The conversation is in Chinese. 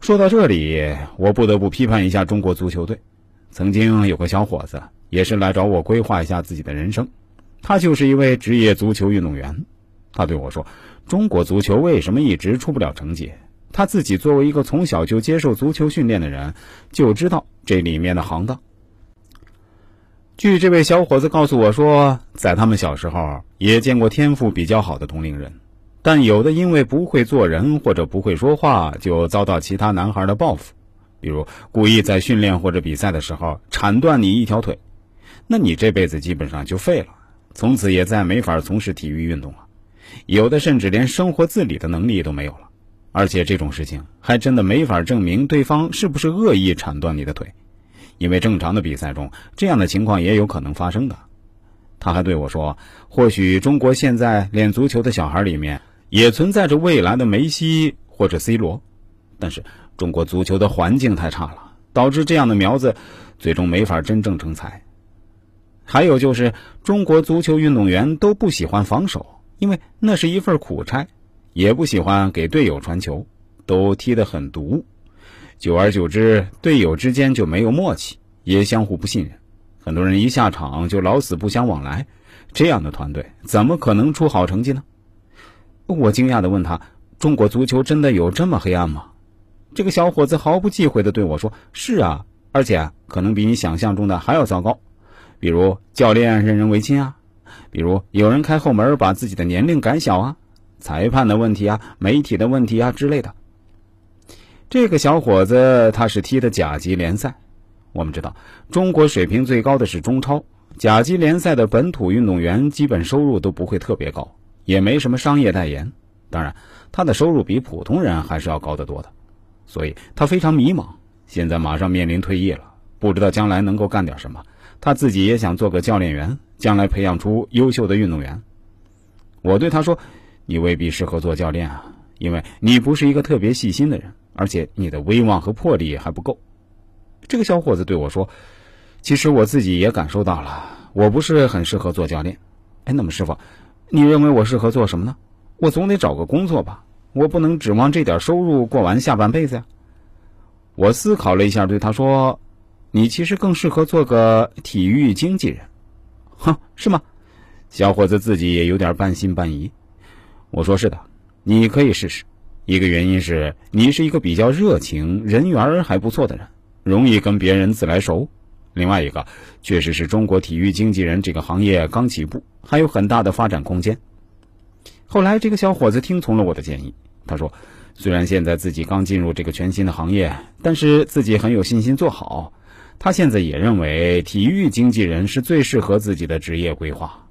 说到这里，我不得不批判一下中国足球队。曾经有个小伙子，也是来找我规划一下自己的人生。他就是一位职业足球运动员。他对我说：“中国足球为什么一直出不了成绩？”他自己作为一个从小就接受足球训练的人，就知道这里面的行当。据这位小伙子告诉我说，在他们小时候也见过天赋比较好的同龄人，但有的因为不会做人或者不会说话，就遭到其他男孩的报复，比如故意在训练或者比赛的时候铲断你一条腿，那你这辈子基本上就废了，从此也再没法从事体育运动了。有的甚至连生活自理的能力都没有了，而且这种事情还真的没法证明对方是不是恶意铲断你的腿。因为正常的比赛中，这样的情况也有可能发生的。他还对我说：“或许中国现在练足球的小孩里面，也存在着未来的梅西或者 C 罗，但是中国足球的环境太差了，导致这样的苗子最终没法真正成才。还有就是，中国足球运动员都不喜欢防守，因为那是一份苦差，也不喜欢给队友传球，都踢得很毒。”久而久之，队友之间就没有默契，也相互不信任。很多人一下场就老死不相往来，这样的团队怎么可能出好成绩呢？我惊讶地问他：“中国足球真的有这么黑暗吗？”这个小伙子毫不忌讳地对我说：“是啊，而且可能比你想象中的还要糟糕。比如教练任人唯亲啊，比如有人开后门把自己的年龄改小啊，裁判的问题啊，媒体的问题啊之类的。”这个小伙子他是踢的甲级联赛。我们知道，中国水平最高的是中超，甲级联赛的本土运动员基本收入都不会特别高，也没什么商业代言。当然，他的收入比普通人还是要高得多的，所以他非常迷茫。现在马上面临退役了，不知道将来能够干点什么。他自己也想做个教练员，将来培养出优秀的运动员。我对他说：“你未必适合做教练啊，因为你不是一个特别细心的人。”而且你的威望和魄力还不够。这个小伙子对我说：“其实我自己也感受到了，我不是很适合做教练。”哎，那么师傅，你认为我适合做什么呢？我总得找个工作吧，我不能指望这点收入过完下半辈子呀。我思考了一下，对他说：“你其实更适合做个体育经纪人。”哼，是吗？小伙子自己也有点半信半疑。我说：“是的，你可以试试。”一个原因是你是一个比较热情、人缘还不错的人，容易跟别人自来熟。另外一个，确实是中国体育经纪人这个行业刚起步，还有很大的发展空间。后来，这个小伙子听从了我的建议。他说：“虽然现在自己刚进入这个全新的行业，但是自己很有信心做好。他现在也认为体育经纪人是最适合自己的职业规划。”